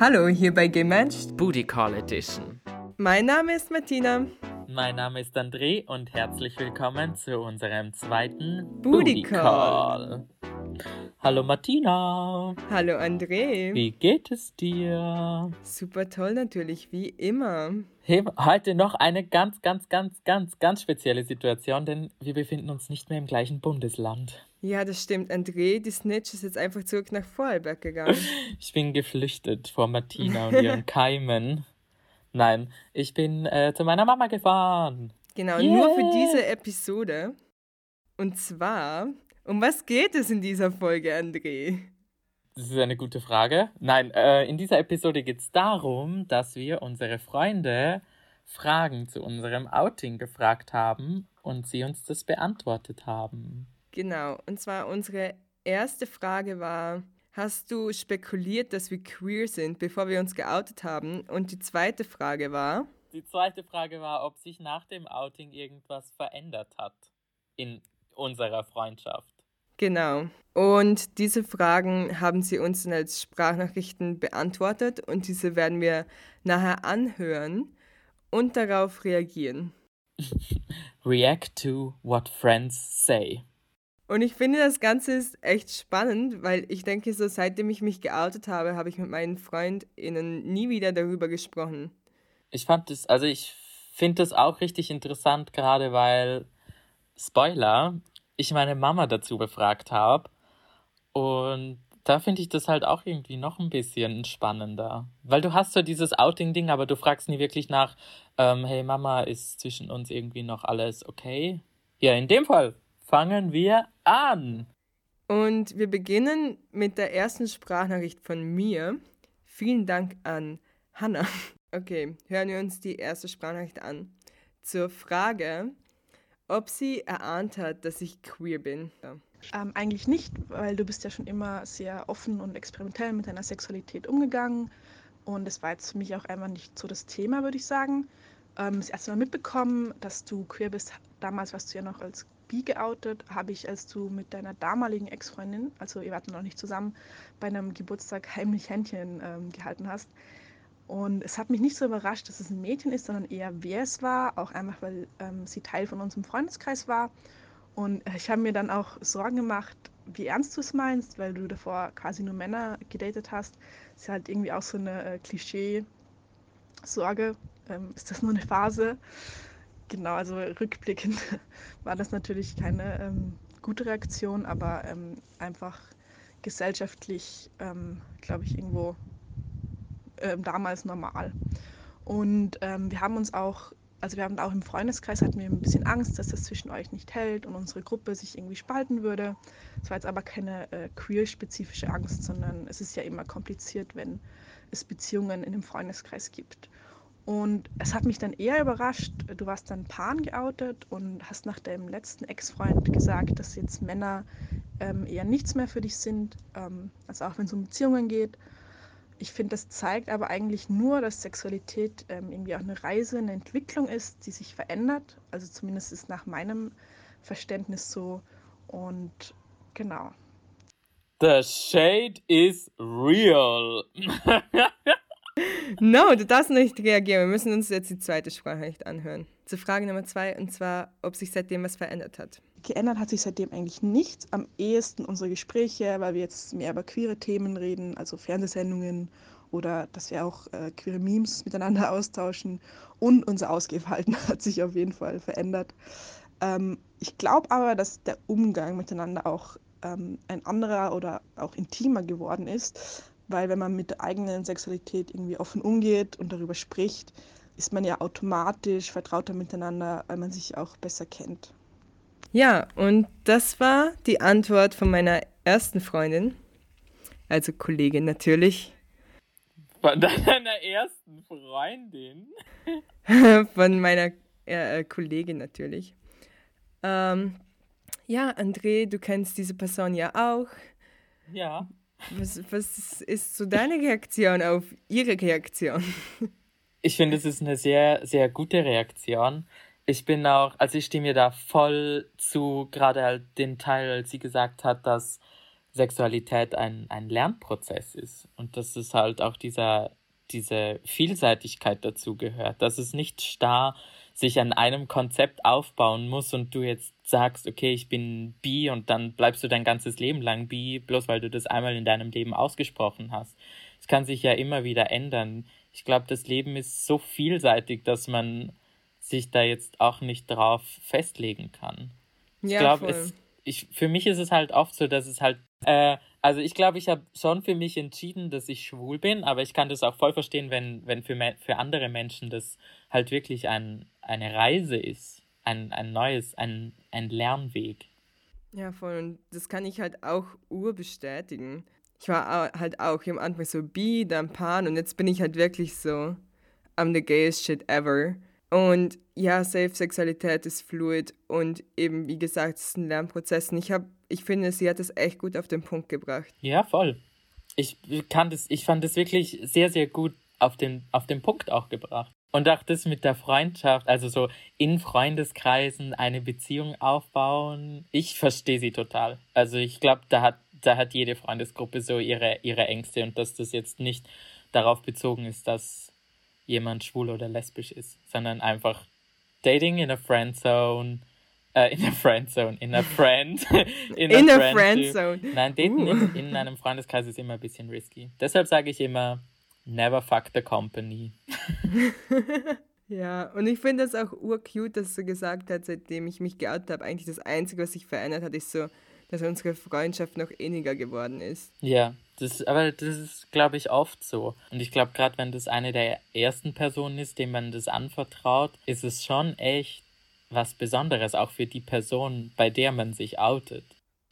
Hallo, hier bei Gematcht. Booty Call Edition. Mein Name ist Martina. Mein Name ist André und herzlich willkommen zu unserem zweiten Booty Booty Call. Hallo Martina. Hallo André. Wie geht es dir? Super toll natürlich, wie immer. Hey, heute noch eine ganz, ganz, ganz, ganz, ganz spezielle Situation, denn wir befinden uns nicht mehr im gleichen Bundesland. Ja, das stimmt. André, die Snitch ist jetzt einfach zurück nach Vorarlberg gegangen. Ich bin geflüchtet vor Martina und ihren Keimen. Nein, ich bin äh, zu meiner Mama gefahren. Genau, Yeah. nur für diese Episode. Und zwar, um was geht es in dieser Folge, André? Das ist eine gute Frage. Nein, äh, in dieser Episode geht es darum, dass wir unsere Freunde Fragen zu unserem Outing gefragt haben und sie uns das beantwortet haben. Genau, und zwar unsere erste Frage war, hast du spekuliert, dass wir queer sind, bevor wir uns geoutet haben? Und die zweite Frage war, Die zweite Frage war, ob sich nach dem Outing irgendwas verändert hat in unserer Freundschaft. Genau. Und diese Fragen haben sie uns dann als Sprachnachrichten beantwortet und diese werden wir nachher anhören und darauf reagieren. React to what friends say. Und ich finde, das Ganze ist echt spannend, weil ich denke, so seitdem ich mich geoutet habe, habe ich mit meinen FreundInnen nie wieder darüber gesprochen. Ich fand das, also ich finde das auch richtig interessant, gerade weil, Spoiler, ich meine Mama dazu befragt habe. Und da finde ich das halt auch irgendwie noch ein bisschen spannender. Weil du hast so dieses Outing-Ding, aber du fragst nie wirklich nach, ähm, hey Mama, ist zwischen uns irgendwie noch alles okay? Ja, in dem Fall fangen wir an. Und wir beginnen mit der ersten Sprachnachricht von mir. Vielen Dank an Hannah. Okay, hören wir uns die erste Sprachnachricht an. Zur Frage, ob sie erahnt hat, dass ich queer bin. Ja. Ähm, eigentlich nicht, weil du bist ja schon immer sehr offen und experimentell mit deiner Sexualität umgegangen. Und es war jetzt für mich auch einfach nicht so das Thema, würde ich sagen. Ähm, das erste Mal mitbekommen, dass du queer bist, damals warst du ja noch als bi geoutet, habe ich, als du mit deiner damaligen Ex-Freundin, also ihr wart noch nicht zusammen, bei einem Geburtstag heimlich Händchen ähm, gehalten hast. Und es hat mich nicht so überrascht, dass es ein Mädchen ist, sondern eher wer es war, auch einfach, weil ähm, sie Teil von unserem Freundeskreis war. Und äh, ich habe mir dann auch Sorgen gemacht, wie ernst du es meinst, weil du davor quasi nur Männer gedatet hast. Das ist halt irgendwie auch so eine äh, Klischee-Sorge. Ähm, ist das nur eine Phase? Genau, also rückblickend war das natürlich keine ähm, gute Reaktion, aber ähm, einfach gesellschaftlich, ähm, glaube ich, irgendwo ähm, damals normal. Und ähm, wir haben uns auch, also wir haben auch im Freundeskreis hatten wir ein bisschen Angst, dass das zwischen euch nicht hält und unsere Gruppe sich irgendwie spalten würde. Es war jetzt aber keine äh, queer-spezifische Angst, sondern es ist ja immer kompliziert, wenn es Beziehungen in dem Freundeskreis gibt. Und es hat mich dann eher überrascht, du warst dann Pan geoutet und hast nach deinem letzten Ex-Freund gesagt, dass jetzt Männer ähm, eher nichts mehr für dich sind, ähm, also auch wenn es um Beziehungen geht. Ich finde, das zeigt aber eigentlich nur, dass Sexualität ähm, irgendwie auch eine Reise, eine Entwicklung ist, die sich verändert. Also zumindest ist nach meinem Verständnis so. Und genau. The shade is real. No, du darfst nicht reagieren. Wir müssen uns jetzt die zweite Sprachnachricht anhören. Zur Frage Nummer zwei, und zwar, ob sich seitdem was verändert hat. Geändert hat sich seitdem eigentlich nichts. Am ehesten unsere Gespräche, weil wir jetzt mehr über queere Themen reden, also Fernsehsendungen oder dass wir auch äh, queere Memes miteinander austauschen. Und unser Ausgehverhalten hat sich auf jeden Fall verändert. Ähm, ich glaube aber, dass der Umgang miteinander auch ähm, ein anderer oder auch intimer geworden ist, weil wenn man mit der eigenen Sexualität irgendwie offen umgeht und darüber spricht, ist man ja automatisch vertrauter miteinander, weil man sich auch besser kennt. Ja, und das war die Antwort von meiner ersten Freundin, also Kollegin natürlich, Von deiner ersten Freundin. von meiner äh, äh, Kollegin natürlich. Ähm, ja, André, du kennst diese Person ja auch. Ja. Was, was ist so deine Reaktion auf ihre Reaktion? Ich finde, es ist eine sehr, sehr gute Reaktion. Ich bin auch, also ich stimme ihr da voll zu, gerade halt den Teil, als sie gesagt hat, dass Sexualität ein, ein Lernprozess ist und dass es halt auch dieser, diese Vielseitigkeit dazu gehört, dass es nicht starr sich an einem Konzept aufbauen muss und du jetzt sagst, okay, ich bin bi und dann bleibst du dein ganzes Leben lang bi, bloß weil du das einmal in deinem Leben ausgesprochen hast. Es kann sich ja immer wieder ändern. Ich glaube, das Leben ist so vielseitig, dass man sich da jetzt auch nicht drauf festlegen kann. Ja, ich glaube, ich, für mich ist es halt oft so, dass es halt, äh, also ich glaube, ich habe schon für mich entschieden, dass ich schwul bin, aber ich kann das auch voll verstehen, wenn, wenn für, für andere Menschen das halt wirklich ein, eine Reise ist, ein, ein neues, ein, ein Lernweg. Ja, voll. Und das kann ich halt auch urbestätigen. Ich war halt auch am Anfang so bi, dann pan und jetzt bin ich halt wirklich so, I'm the gayest shit ever. Und ja, Safe-Sexualität ist fluid und eben, wie gesagt, es ist ein Lernprozess. Und ich, hab, ich finde, sie hat es echt gut auf den Punkt gebracht. Ja, voll. Ich, kann das, ich fand es wirklich sehr, sehr gut auf den, auf den Punkt auch gebracht. Und auch das mit der Freundschaft, also so in Freundeskreisen eine Beziehung aufbauen, ich verstehe sie total. Also ich glaube, da hat, da hat jede Freundesgruppe so ihre, ihre Ängste und dass das jetzt nicht darauf bezogen ist, dass jemand schwul oder lesbisch ist, sondern einfach Dating in a Friend Zone, äh, in a Friend Zone, in a Friend, in, in a, a Friend Zone. Nein, Daten uh. in, in einem Freundeskreis ist immer ein bisschen risky. Deshalb sage ich immer, never fuck the company. ja, und ich finde das auch urcute, dass du gesagt hast, seitdem ich mich geoutet habe, eigentlich das Einzige, was sich verändert hat, ist so, dass unsere Freundschaft noch inniger geworden ist. Ja, das, aber das ist, glaube ich, oft so. Und ich glaube, gerade wenn das eine der ersten Personen ist, dem man das anvertraut, ist es schon echt was Besonderes, auch für die Person, bei der man sich outet.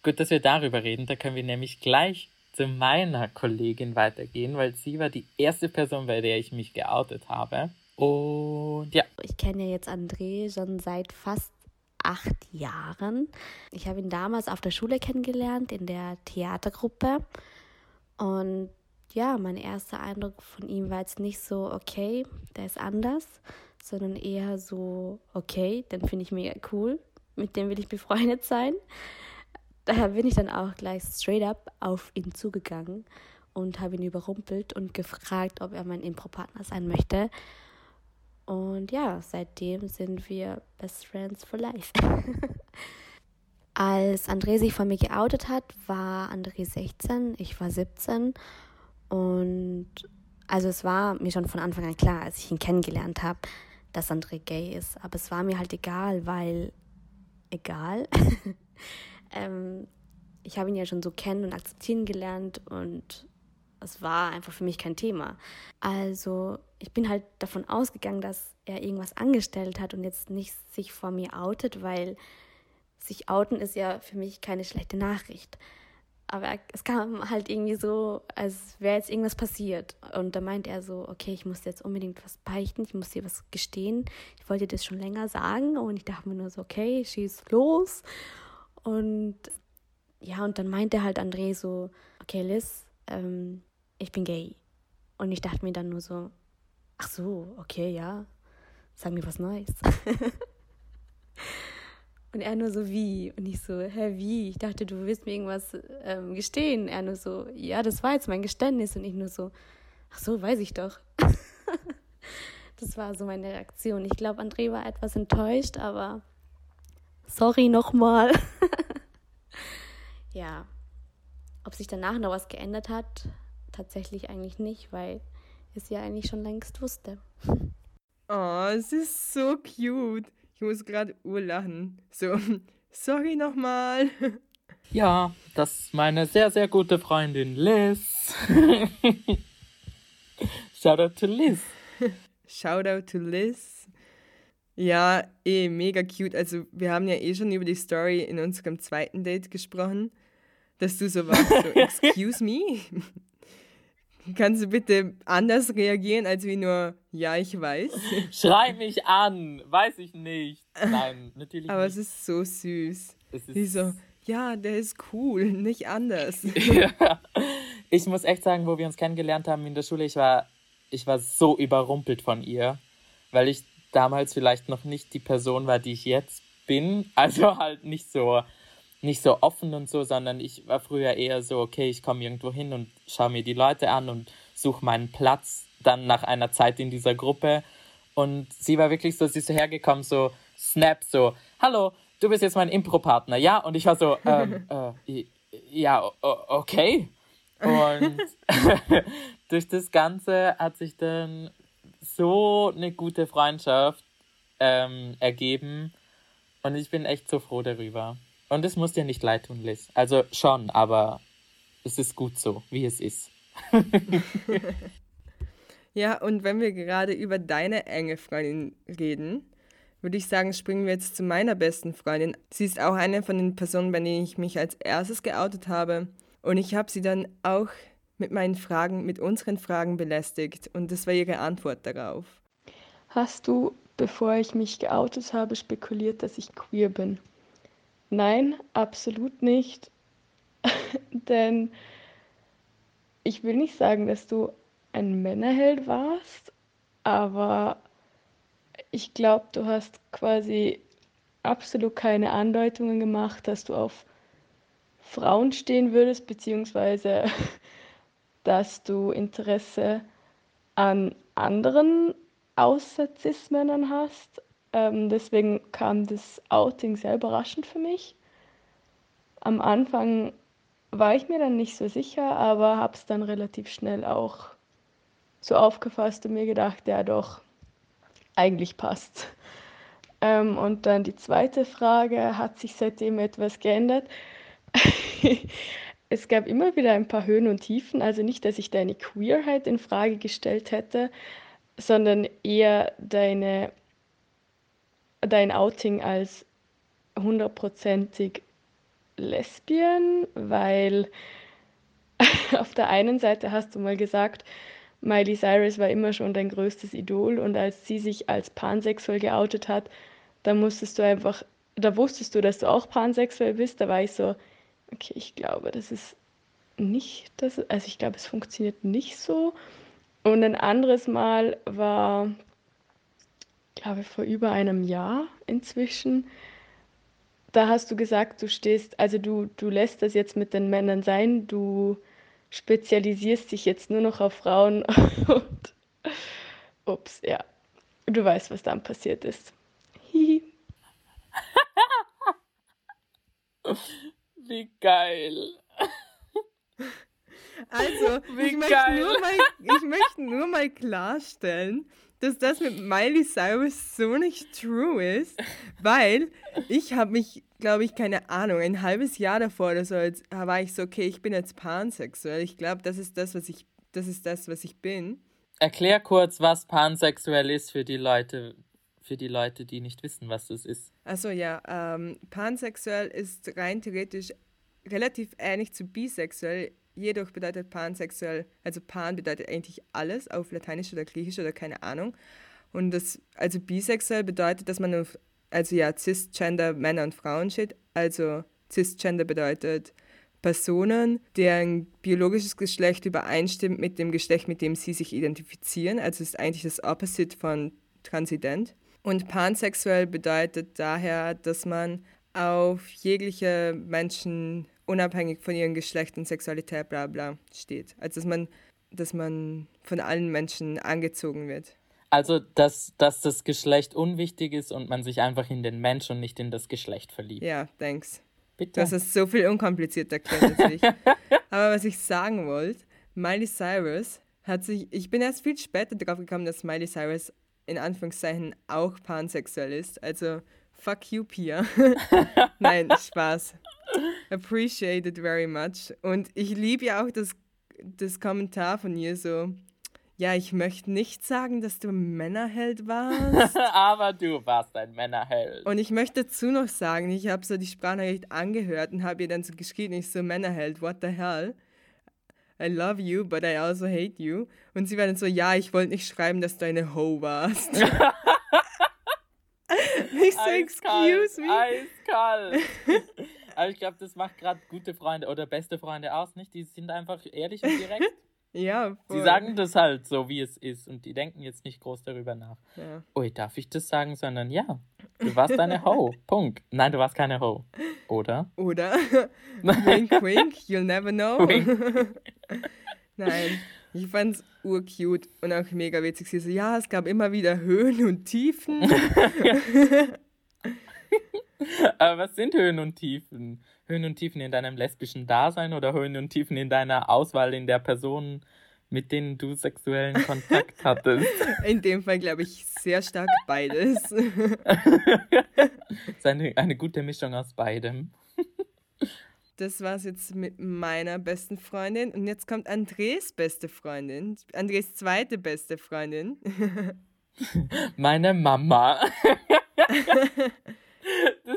Gut, dass wir darüber reden, da können wir nämlich gleich zu meiner Kollegin weitergehen, weil sie war die erste Person, bei der ich mich geoutet habe. Und ja. Ich kenne ja jetzt André schon seit fast acht Jahren. Ich habe ihn damals auf der Schule kennengelernt, in der Theatergruppe. Und ja, mein erster Eindruck von ihm war jetzt nicht so, okay, der ist anders, sondern eher so, okay, den finde ich mega cool, mit dem will ich befreundet sein. Daher bin ich dann auch gleich straight up auf ihn zugegangen und habe ihn überrumpelt und gefragt, ob er mein Impro-Partner sein möchte. Und ja, seitdem sind wir Best Friends for Life. Als André sich von mir geoutet hat, war André 16, ich war 17. Und also es war mir schon von Anfang an klar, als ich ihn kennengelernt habe, dass André gay ist. Aber es war mir halt egal, weil egal. ähm, ich habe ihn ja schon so kennen und akzeptieren gelernt und es war einfach für mich kein Thema. Also ich bin halt davon ausgegangen, dass er irgendwas angestellt hat und jetzt nicht sich vor mir outet, weil sich outen ist ja für mich keine schlechte Nachricht. Aber es kam halt irgendwie so, als wäre jetzt irgendwas passiert. Und da meint er so, okay, ich muss jetzt unbedingt was beichten, ich muss dir was gestehen. Ich wollte das schon länger sagen und ich dachte mir nur so, okay, schieß los. Und ja, und dann meinte halt André so, okay, Liz, ähm, ich bin gay. Und ich dachte mir dann nur so, ach so, okay, ja, sag mir was Neues. und er nur so, wie? Und ich so, hä, wie? Ich dachte, du willst mir irgendwas ähm, gestehen. Er nur so, ja, das war jetzt mein Geständnis. Und ich nur so, ach so, weiß ich doch. das war so meine Reaktion. Ich glaube, André war etwas enttäuscht, aber sorry nochmal. ja, ob sich danach noch was geändert hat, tatsächlich eigentlich nicht, weil es ja eigentlich schon längst wusste. Oh, es ist so cute. Ich muss gerade urlachen. So, sorry nochmal. Ja, das ist meine sehr, sehr gute Freundin Liz. Shoutout to Liz. Shoutout to Liz. Ja, eh, mega cute. Also, wir haben ja eh schon über die Story in unserem zweiten Date gesprochen, dass du so warst, so, excuse me? Kannst du bitte anders reagieren, als wie nur, ja, ich weiß? Schrei mich an, weiß ich nicht. Nein, natürlich Aber nicht. es ist so süß. Es ist Wie so, ja, der ist cool, nicht anders. ja. Ich muss echt sagen, wo wir uns kennengelernt haben in der Schule, ich war, ich war so überrumpelt von ihr, weil ich damals vielleicht noch nicht die Person war, die ich jetzt bin. Also halt nicht so nicht so offen und so, sondern ich war früher eher so, okay, ich komme irgendwo hin und schaue mir die Leute an und suche meinen Platz dann nach einer Zeit in dieser Gruppe. Und sie war wirklich so, sie ist so hergekommen, so Snap, so, hallo, du bist jetzt mein Impro-Partner, ja? Und ich war so, ähm, äh, ja, okay. Und durch das Ganze hat sich dann so eine gute Freundschaft ähm, ergeben. Und ich bin echt so froh darüber. Und es muss dir nicht leid tun, Liz. Also schon, aber es ist gut so, wie es ist. ja, und wenn wir gerade über deine enge Freundin reden, würde ich sagen, springen wir jetzt zu meiner besten Freundin. Sie ist auch eine von den Personen, bei denen ich mich als erstes geoutet habe. Und ich habe sie dann auch mit meinen Fragen, mit unseren Fragen belästigt. Und das war ihre Antwort darauf. Hast du, bevor ich mich geoutet habe, spekuliert, dass ich queer bin? Nein, absolut nicht. Denn ich will nicht sagen, dass du ein Männerheld warst, aber ich glaube, du hast quasi absolut keine Andeutungen gemacht, dass du auf Frauen stehen würdest, beziehungsweise dass du Interesse an anderen außer Cis-Männern hast. Ähm, deswegen kam das Outing sehr überraschend für mich. Am Anfang war ich mir dann nicht so sicher, aber habe es dann relativ schnell auch so aufgefasst und mir gedacht, ja doch, eigentlich passt. Ähm, und dann die zweite Frage, hat sich seitdem etwas geändert? es gab immer wieder ein paar Höhen und Tiefen, also nicht, dass ich deine Queerheit in Frage gestellt hätte, sondern eher deine, dein Outing als hundertprozentig Lesbian, weil auf der einen Seite hast du mal gesagt, Miley Cyrus war immer schon dein größtes Idol und als sie sich als pansexuell geoutet hat, da musstest du einfach, da wusstest du, dass du auch pansexuell bist. Da war ich so, okay, ich glaube, das ist nicht, das, also ich glaube, es funktioniert nicht so. Und ein anderes Mal war, glaube vor über einem Jahr inzwischen. Da hast du gesagt, du stehst, also du, du lässt das jetzt mit den Männern sein, du spezialisierst dich jetzt nur noch auf Frauen und ups, ja, du weißt, was dann passiert ist. Wie geil. Also, ich, möchte nur mal, ich möchte nur mal klarstellen, dass das mit Miley Cyrus so nicht true ist, weil ich habe mich, glaube ich, keine Ahnung, ein halbes Jahr davor oder so, war ich so, okay, ich bin jetzt pansexuell. Ich glaube, das ist das, was ich, das ist das, was ich bin. Erklär kurz, was pansexuell ist für die Leute, für die Leute, die nicht wissen, was das ist. Also ja, ähm, pansexuell ist rein theoretisch relativ ähnlich zu bisexuell. Jedoch bedeutet pansexuell, also pan bedeutet eigentlich alles auf Lateinisch oder Griechisch oder keine Ahnung. Und das, also bisexuell bedeutet, dass man auf, also ja, cisgender Männer und Frauen steht. Also cisgender bedeutet Personen, deren biologisches Geschlecht übereinstimmt mit dem Geschlecht, mit dem sie sich identifizieren. Also ist eigentlich das Opposite von transident. Und pansexuell bedeutet daher, dass man auf jegliche Menschen unabhängig von ihrem Geschlecht und Sexualität, bla bla, steht. Also dass man, dass man von allen Menschen angezogen wird. Also, dass, dass das Geschlecht unwichtig ist und man sich einfach in den Mensch und nicht in das Geschlecht verliebt. Ja, thanks. Bitte. Das ist so viel unkomplizierter erklärt als ich. Aber was ich sagen wollte, Miley Cyrus hat sich, ich bin erst viel später darauf gekommen, dass Miley Cyrus in Anführungszeichen auch pansexuell ist. Also, fuck you, Pia. Nein, Spaß. Appreciate it very much. Und ich liebe ja auch das, das Kommentar von ihr so. Ja, ich möchte nicht sagen, dass du ein Männerheld warst. Aber du warst ein Männerheld. Und ich möchte dazu noch sagen, ich habe so die Sprachnachricht angehört und habe ihr dann so geschrieben, ich so, Männerheld, what the hell? I love you, but I also hate you. Und sie war dann so, ja, ich wollte nicht schreiben, dass du eine Ho warst. ich so, excuse me. Eiskalt. Aber ich glaube, das macht gerade gute Freunde oder beste Freunde aus, nicht? Die sind einfach ehrlich und direkt. Ja, voll. Sie sagen das halt so, wie es ist und die denken jetzt nicht groß darüber nach. Ja. Ui, darf ich das sagen? Sondern ja, du warst eine Ho. Punkt. Nein, du warst keine Ho. Oder? Oder? wink, wink, you'll never know. Nein, ich fand's urcute und auch mega witzig. Sie so, ja, es gab immer wieder Höhen und Tiefen. Aber was sind Höhen und Tiefen? Höhen und Tiefen in deinem lesbischen Dasein oder Höhen und Tiefen in deiner Auswahl in der Personen, mit denen du sexuellen Kontakt hattest? In dem Fall glaube ich sehr stark beides. Das ist eine, eine gute Mischung aus beidem. Das war's jetzt mit meiner besten Freundin. Und jetzt kommt Andres beste Freundin. Andres zweite beste Freundin. Meine Mama.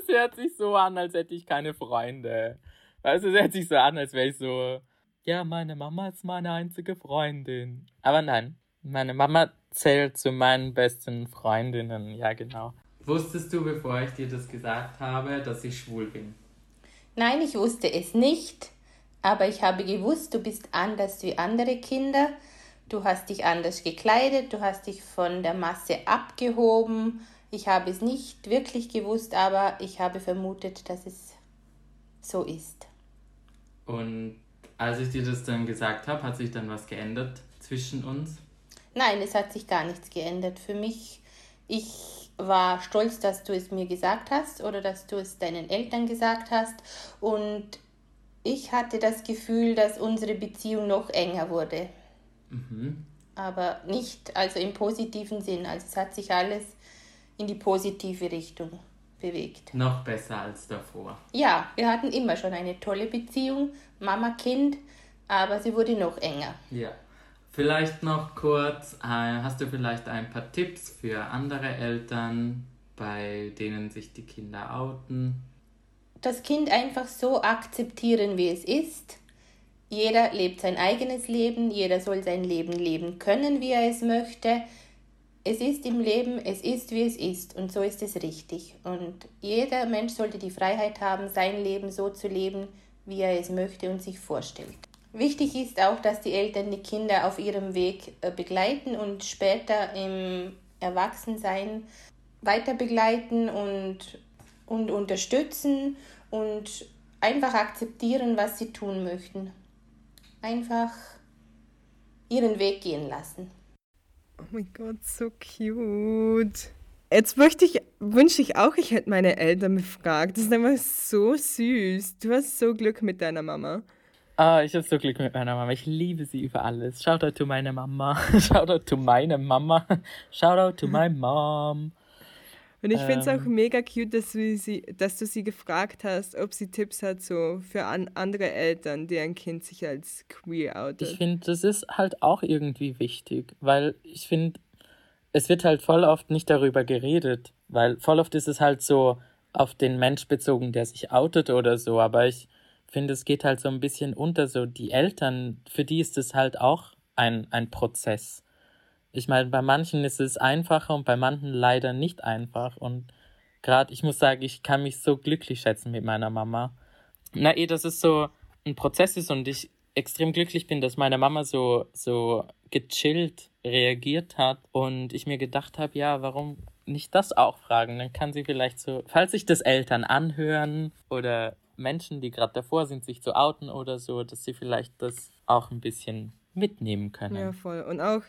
Hört sich so an, als hätte ich keine Freunde. Weißt du, es hört sich so an, als wäre ich so, ja, meine Mama ist meine einzige Freundin. Aber nein, meine Mama zählt zu meinen besten Freundinnen, ja genau. Wusstest du, bevor ich dir das gesagt habe, dass ich schwul bin? Nein, ich wusste es nicht, aber ich habe gewusst, du bist anders wie andere Kinder. Du hast dich anders gekleidet, du hast dich von der Masse abgehoben. Ich habe es nicht wirklich gewusst, aber ich habe vermutet, dass es so ist. Und als ich dir das dann gesagt habe, hat sich dann was geändert zwischen uns? Nein, es hat sich gar nichts geändert für mich. Ich war stolz, dass du es mir gesagt hast oder dass du es deinen Eltern gesagt hast. Und ich hatte das Gefühl, dass unsere Beziehung noch enger wurde. Mhm. Aber nicht also im positiven Sinn. Also es hat sich alles in die positive Richtung bewegt. Noch besser als davor. Ja, wir hatten immer schon eine tolle Beziehung, Mama-Kind, aber sie wurde noch enger. Ja. Vielleicht noch kurz, äh, hast du vielleicht ein paar Tipps für andere Eltern, bei denen sich die Kinder outen? Das Kind einfach so akzeptieren, wie es ist. Jeder lebt sein eigenes Leben, jeder soll sein Leben leben können, wie er es möchte. Es ist im Leben, es ist, wie es ist und so ist es richtig. Und jeder Mensch sollte die Freiheit haben, sein Leben so zu leben, wie er es möchte und sich vorstellt. Wichtig ist auch, dass die Eltern die Kinder auf ihrem Weg äh, begleiten und später im Erwachsensein weiter begleiten und, und unterstützen und einfach akzeptieren, was sie tun möchten. Einfach ihren Weg gehen lassen. Oh mein Gott, so cute. Jetzt möchte ich, wünsche ich auch, ich hätte meine Eltern befragt. Das ist einfach so süß. Du hast so Glück mit deiner Mama. Ah, ich habe so Glück mit meiner Mama. Ich liebe sie über alles. Shoutout to meine Mama. Shoutout to meine Mama. Shoutout to my mom. Und ich finde es auch Ähm. mega cute, dass du, sie, dass du sie gefragt hast, ob sie Tipps hat so für an, andere Eltern, deren Kind sich als queer outet. Ich finde, das ist halt auch irgendwie wichtig, weil ich finde, es wird halt voll oft nicht darüber geredet, weil voll oft ist es halt so auf den Mensch bezogen, der sich outet oder so, aber ich finde, es geht halt so ein bisschen unter, so die Eltern, für die ist es halt auch ein, ein Prozess. Ich meine, bei manchen ist es einfacher und bei manchen leider nicht einfach und gerade, ich muss sagen, ich kann mich so glücklich schätzen mit meiner Mama. Na eh, dass es so ein Prozess ist und ich extrem glücklich bin, dass meine Mama so, so gechillt reagiert hat und ich mir gedacht habe, ja, warum nicht das auch fragen? Dann kann sie vielleicht so, falls sich das Eltern anhören oder Menschen, die gerade davor sind, sich zu outen oder so, dass sie vielleicht das auch ein bisschen mitnehmen können. Ja, voll. Und auch,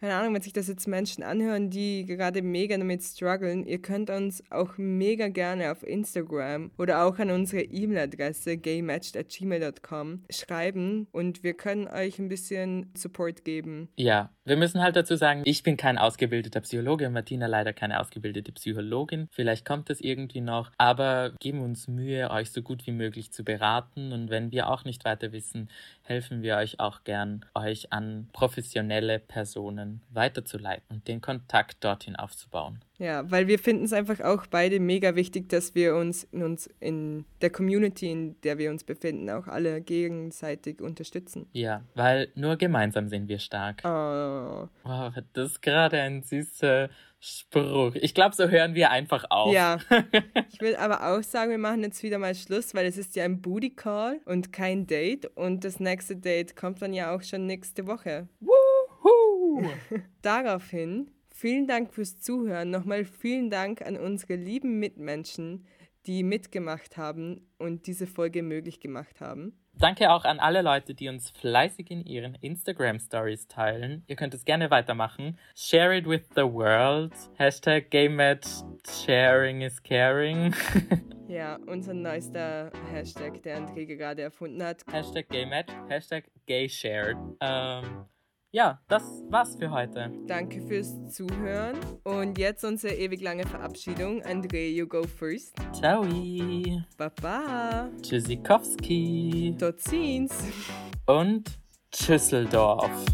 keine Ahnung, wenn sich das jetzt Menschen anhören, die gerade mega damit strugglen, ihr könnt uns auch mega gerne auf Instagram oder auch an unsere E-Mail-Adresse gaymatched.gmail.com schreiben und wir können euch ein bisschen Support geben. Ja, wir müssen halt dazu sagen, ich bin kein ausgebildeter Psychologe, Martina leider keine ausgebildete Psychologin. Vielleicht kommt es irgendwie noch, aber geben uns Mühe, euch so gut wie möglich zu beraten und wenn wir auch nicht weiter wissen, helfen wir euch auch gern, euch an professionelle Personen weiterzuleiten und den Kontakt dorthin aufzubauen. Ja, weil wir finden es einfach auch beide mega wichtig, dass wir uns in, uns in der Community, in der wir uns befinden, auch alle gegenseitig unterstützen. Ja, weil nur gemeinsam sind wir stark. Oh, Wow, das ist gerade ein süßer, Spruch. Ich glaube, so hören wir einfach auf. Ja. Ich will aber auch sagen, wir machen jetzt wieder mal Schluss, weil es ist ja ein Booty Call und kein Date. Und das nächste Date kommt dann ja auch schon nächste Woche. Daraufhin, vielen Dank fürs Zuhören. Nochmal vielen Dank an unsere lieben Mitmenschen, die mitgemacht haben und diese Folge möglich gemacht haben. Danke auch an alle Leute, die uns fleißig in ihren Instagram Stories teilen. Ihr könnt es gerne weitermachen. Share it with the world. Hashtag GayMed Sharing is Caring. Ja, unser neuester Hashtag, der André gerade erfunden hat. Hashtag GayMed. Hashtag GayShared. Ähm, ja, das war's für heute. Danke fürs Zuhören. Und jetzt unsere ewig lange Verabschiedung. André, you go first. Ciao. Baba. Tschüssikowski. Tot ziens. Und Tschüsseldorf.